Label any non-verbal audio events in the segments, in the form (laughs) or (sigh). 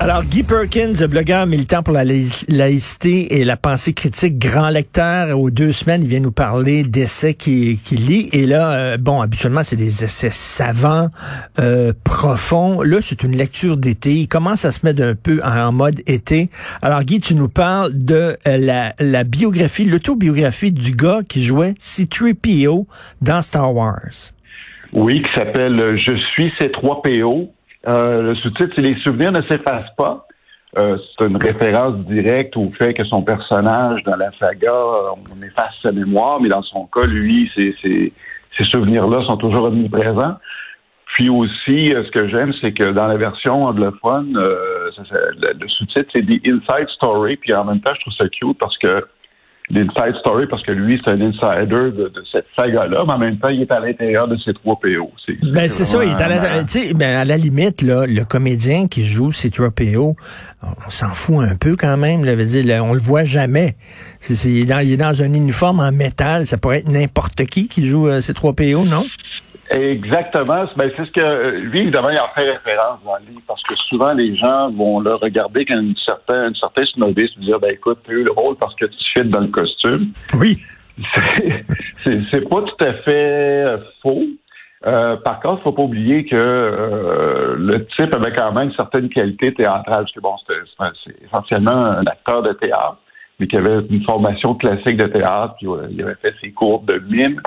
Alors, Guy Perkins, blogueur militant pour la laïcité et la pensée critique, grand lecteur, aux deux semaines, il vient nous parler d'essais qu'il lit. Et là, euh, bon, habituellement, c'est des essais savants, euh, profonds. Là, c'est une lecture d'été. Il commence à se mettre un peu en, mode été. Alors, Guy, tu nous parles de euh, la, la biographie, l'autobiographie du gars qui jouait C-3PO dans Star Wars. Oui, qui s'appelle Je suis C3PO euh, le sous-titre, c'est Les souvenirs ne s'effacent pas. Euh, c'est une référence directe au fait que son personnage dans la saga, euh, on efface sa mémoire, mais dans son cas, lui, ces souvenirs-là sont toujours omniprésents. Puis aussi, ce que j'aime, c'est que dans la version anglophone, le, sous-titre, c'est The Inside Story, puis en même temps, je trouve ça cute parce que l'inside story parce que lui, c'est un insider de, cette saga-là, mais en même temps, il est à l'intérieur de ces trois PO. Ben, c'est ça, il est à la, ben, à la limite, là, le comédien qui joue ces trois PO, on s'en fout un peu quand même, là, veut dire, on le voit jamais. il, est dans, il est dans un uniforme en métal, ça pourrait être n'importe qui qui joue euh, ces trois PO, non? Exactement. Ben, c'est ce que lui, évidemment, il en fait référence dans le livre parce que souvent les gens vont le regarder comme une certaine, une certaine snobisme, dire ben écoute, tu as eu le rôle parce que tu fais dans le costume. Oui. C'est pas tout à fait euh, faux. Euh, par contre, faut pas oublier que euh, le type avait quand même une certaine qualité théâtrale, parce que bon, c'est essentiellement un acteur de théâtre, mais qui avait une formation classique de théâtre, puis il avait fait ses cours de mime.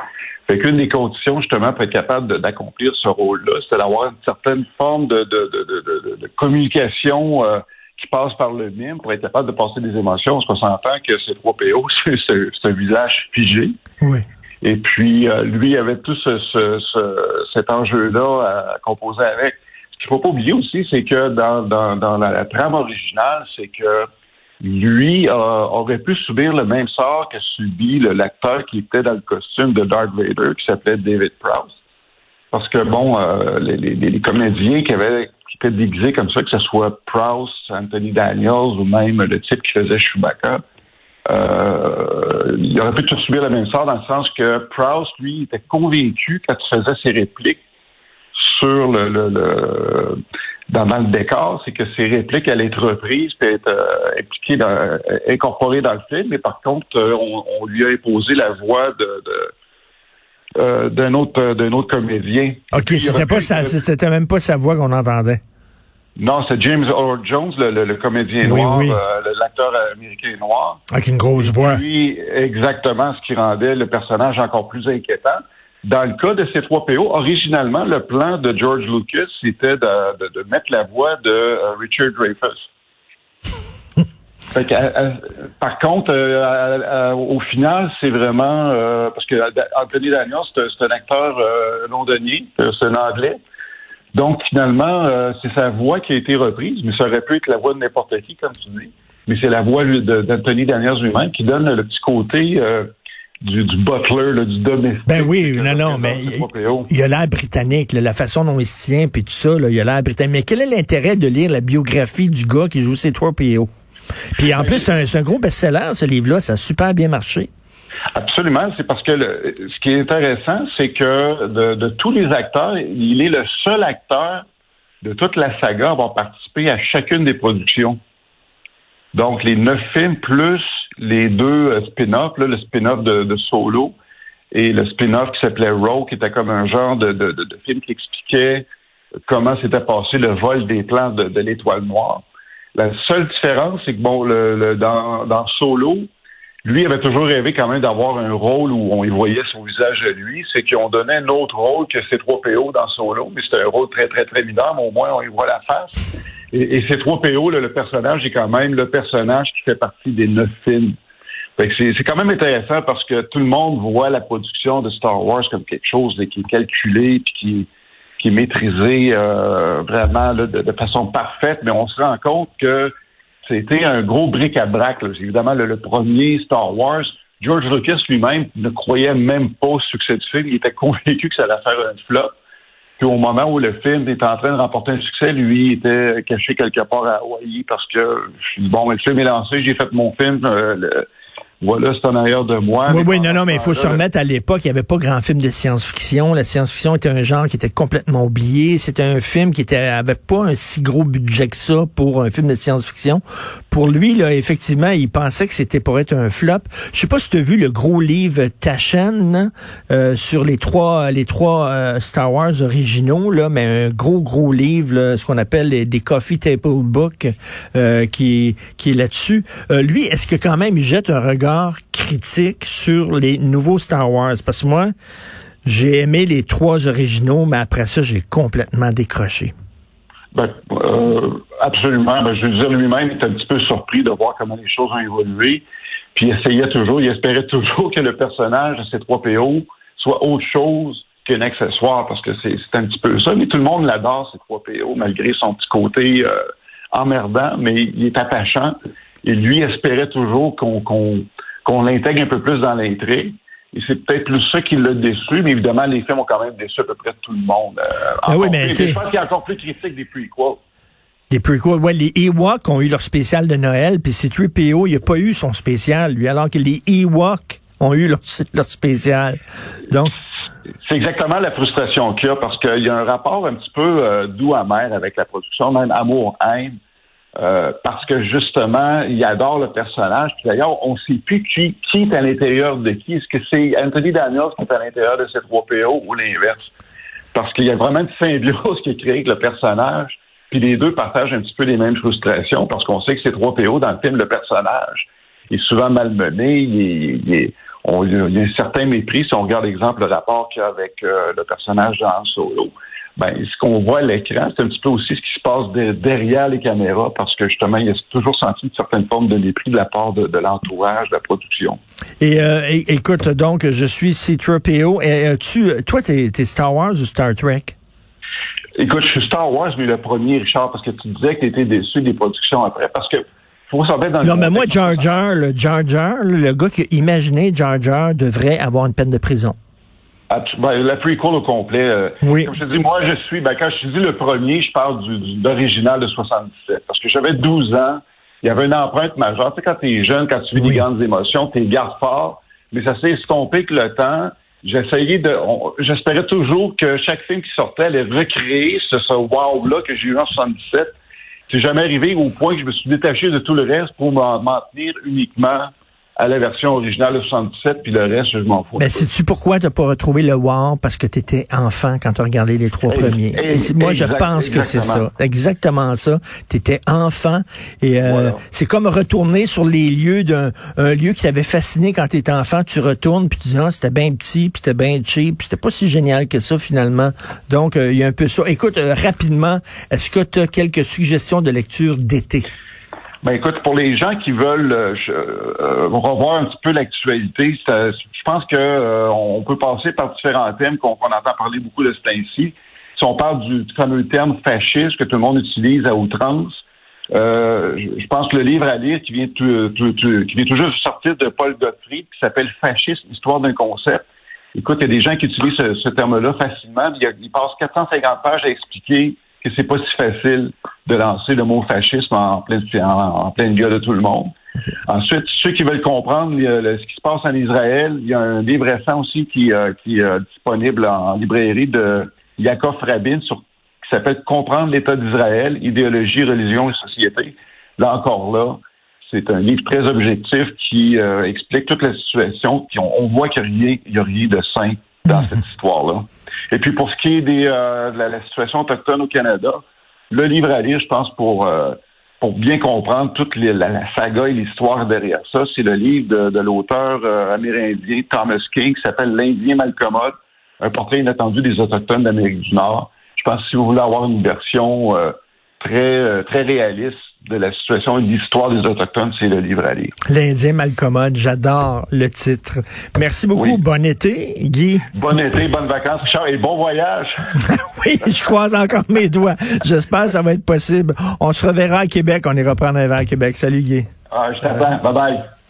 Fait qu'une des conditions, justement, pour être capable d'accomplir ce rôle-là, c'est d'avoir une certaine forme de, de, de, de communication euh, qui passe par le mime pour être capable de passer des émotions. Parce qu'on s'entend que (laughs) c'est 3 PO, c'est un visage figé. Oui. Et puis, euh, lui avait tout ce, ce, cet enjeu-là à, composer avec. Ce qu'il faut pas oublier aussi, c'est que dans, dans, dans la trame originale, c'est que lui euh, aurait pu subir le même sort que subit l'acteur qui était dans le costume de Darth Vader, qui s'appelait David Prowse. Parce que, bon, euh, les, comédiens qui avaient qui étaient déguisés comme ça, que ce soit Prowse, Anthony Daniels ou même le type qui faisait Chewbacca, euh, il aurait pu subir le même sort dans le sens que Prowse, lui, était convaincu quand il faisait ses répliques sur le, le, le dans, le décor, c'est que ces répliques allaient être reprises et être euh, impliquées dans, euh, incorporées dans le film, mais par contre, euh, on, lui a imposé la voix de, d'un autre d'un autre comédien. OK, c'était pas c'était même pas sa voix qu'on entendait. Non, c'est James Earl Jones, le, comédien noir, l'acteur américain noir. Avec une grosse voix. Lui, exactement ce qui rendait le personnage encore plus inquiétant. Dans le cas de ces trois PO, originalement, le plan de George Lucas, c'était de, mettre la voix de euh, Richard Dreyfuss. (laughs) par contre, euh, au final, c'est vraiment euh, parce que Anthony Daniels, c'est un acteur londonien, c'est un anglais. Donc finalement, c'est sa voix qui a été reprise, mais ça aurait pu être la voix de n'importe qui, comme tu dis. Mais c'est la voix d'Anthony Daniels lui-même qui donne le petit côté du, butler, du domestique. Ben oui, non, non, mais il y a l'air britannique, la façon dont il se tient, puis tout ça, il y a l'air britannique. Mais quel est l'intérêt de lire la biographie du gars qui joue ces trois PO? Puis en ben, plus, c'est un, gros best-seller, ce livre-là, ça a super bien marché. Absolument, c'est parce que ce qui est intéressant, c'est que de, de, tous les acteurs, il est le seul acteur de toute la saga à avoir participé à chacune des productions. Donc, les neuf films plus les deux euh, spin-offs, le spin-off de, Solo et le spin-off qui s'appelait Rogue, qui était comme un genre de, de, de film qui expliquait comment s'était passé le vol des plans de, l'étoile noire. La seule différence, c'est que bon, le, dans, dans Solo, lui avait toujours rêvé quand même d'avoir un rôle où on y voyait son visage à lui. C'est qu'ils ont donné un autre rôle que ces trois PO dans Solo, mais c'était un rôle très, très, très mineur, mais au moins on y voit la face. Et, ces trois PO, le personnage est quand même le personnage qui fait partie des neuf films. C'est quand même intéressant parce que tout le monde voit la production de Star Wars comme quelque chose qui est calculé puis qui, qui est maîtrisé euh, vraiment de, façon parfaite, mais on se rend compte que c'était un gros bric-à-brac. Évidemment, le, premier Star Wars, George Lucas lui-même ne croyait même pas au succès du film. Il était convaincu que ça allait faire un flop. Au moment où le film est en train de remporter un succès, lui était caché quelque part à Hawaii parce que bon, le film est lancé, j'ai fait mon film, euh, voilà, c'est en arrière de moi. Oui, oui, non, non, mais il faut se remettre à l'époque, il n'y avait pas grand film de science-fiction. La science-fiction était un genre qui était complètement oublié. C'était un film qui était avait pas un si gros budget que ça pour un film de science-fiction. Pour lui, là, effectivement, il pensait que c'était pour être un flop. Je sais pas si tu as vu le gros livre Taschen euh, sur les trois les trois euh, Star Wars originaux, là, mais un gros, gros livre, ce qu'on appelle des Coffee Table Book euh, qui, qui est là-dessus. lui, est-ce que quand même il jette un regard critique sur les nouveaux Star Wars? Parce que moi, j'ai aimé les trois originaux, mais après ça, j'ai complètement décroché. Ben, euh, absolument. Ben, je veux dire, lui-même est un petit peu surpris de voir comment les choses ont évolué. Puis il essayait toujours, il espérait toujours que le personnage de ces trois PO soit autre chose qu'un accessoire, parce que c'est un petit peu ça. Mais tout le monde l'adore, ces trois PO, malgré son petit côté euh, emmerdant, mais il est attachant. Et lui espérait toujours qu'on qu'on l'intègre un peu plus dans l'intrigue. Et c'est peut-être plus ça qui l'a déçu, mais évidemment, les films ont quand même déçu à peu près tout le monde. Euh, ah oui, mais je pense qu'il y a encore plus critique des prequels. Les prequels, ouais, les Ewoks ont eu leur spécial de Noël, puis c'est PO, il n'a pas eu son spécial, lui, alors que les Ewoks ont eu (laughs) leur, spécial. Donc. C'est exactement la frustration qu'il y a, parce qu'il y a un rapport un petit peu euh, doux amer avec la production, même amour-haine. Euh, parce que justement, il adore le personnage. Puis d'ailleurs, on ne sait plus qui, qui est à l'intérieur de qui. Est-ce que c'est Anthony Daniels qui est à l'intérieur de cette 3 PO ou l'inverse? Parce qu'il y a vraiment une symbiose qui est créée avec le personnage. Puis les deux partagent un petit peu les mêmes frustrations parce qu'on sait que c'est 3 PO dans le film, le personnage est souvent malmené. Il, il, y a un certain mépris si on regarde, exemple, le rapport qu'il y a avec euh, le personnage dans Solo ben, ce qu'on voit à l'écran, c'est un petit peu aussi ce qui se passe derrière les caméras, parce que justement, il y a toujours senti une certaine forme de mépris de la part de, l'entourage, de la production. Et euh, écoute, donc, je suis C-3PO. Et, euh, tu, toi, t'es es Star Wars ou Star Trek? Écoute, je suis Star Wars, mais le premier, Richard, parce que tu disais que tu étais déçu des productions après. Parce que faut dans Non, mais moi, Jar Jar, le Jar Jar, le gars qui a imaginé Jar Jar devrait avoir une peine de prison. Ben, la prequel au complet. Euh, oui. Comme je te dis, moi, je suis, ben, quand je dis le premier, je parle du, de l'original de 77. Parce que j'avais 12 ans, il y avait une empreinte majeure. Tu sais, quand t'es jeune, quand tu vis des grandes émotions, t'es garde fort. Mais ça s'est estompé que le temps. J'essayais de, j'espérais toujours que chaque film qui sortait allait recréer ce, ce wow-là que j'ai eu en 77. C'est jamais arrivé au point que je me suis détaché de tout le reste pour m'en tenir uniquement à la version originale de 77, puis le reste, je m'en fous. Mais sais-tu pourquoi tu n'as pas retrouvé le wow? Parce que tu étais enfant quand tu as regardé les trois premiers. moi, je pense que c'est ça. Exactement ça. Tu étais enfant et euh, c'est comme retourner sur les lieux d'un lieu qui t'avait fasciné quand tu étais enfant. Tu retournes, puis tu dis, ah, c'était bien petit, puis c'était bien cheap, puis c'était pas si génial que ça, finalement. Donc, euh, il y a un peu ça. Écoute, euh, rapidement, est-ce que tu as quelques suggestions de lecture d'été? Ben écoute, pour les gens qui veulent euh, euh, revoir un petit peu l'actualité, je pense que euh, on peut passer par différents thèmes qu'on entend parler beaucoup de ce temps-ci. Si on parle du, fameux terme fasciste que tout le monde utilise à outrance, je pense que le livre à lire qui vient, tout, qui vient toujours sortir de Paul Gottfried, qui s'appelle Fascisme, histoire d'un concept. Écoute, il y a des gens qui utilisent ce, terme-là facilement. Il, il passe 450 pages à expliquer que c'est pas si facile de lancer le mot fascisme en pleine, en, pleine gueule de tout le monde. Ensuite, ceux qui veulent comprendre ce qui se passe en Israël, il y a un livre récent aussi qui, euh, qui est disponible en librairie de Yaakov Rabin sur, qui s'appelle Comprendre l'État d'Israël, idéologie, religion et société. Là encore là, c'est un livre très objectif qui euh, explique toute la situation. Puis on, voit qu'il n'y a, rien de sain dans cette (laughs) histoire-là. Et puis pour ce qui est des, euh, de la, situation autochtone au Canada, le livre à lire, je pense, pour, euh, pour bien comprendre toute la, saga et l'histoire derrière ça, c'est le livre de, l'auteur euh, amérindien Thomas King qui s'appelle L'Indien malcommode, un portrait inattendu des Autochtones d'Amérique du Nord. Je pense que si vous voulez avoir une version très, très réaliste de la situation et de l'histoire des Autochtones, c'est le livre à lire. L'Indien Malcommode, j'adore le titre. Merci beaucoup. Bon été, Guy. Bon été, bonnes vacances, Richard, et bon voyage. (laughs) oui, je croise encore mes doigts. J'espère que ça va être possible. On se reverra à Québec. On ira prendre un verre à Québec. Salut, Guy. Ah, je t'attends. Bye-bye.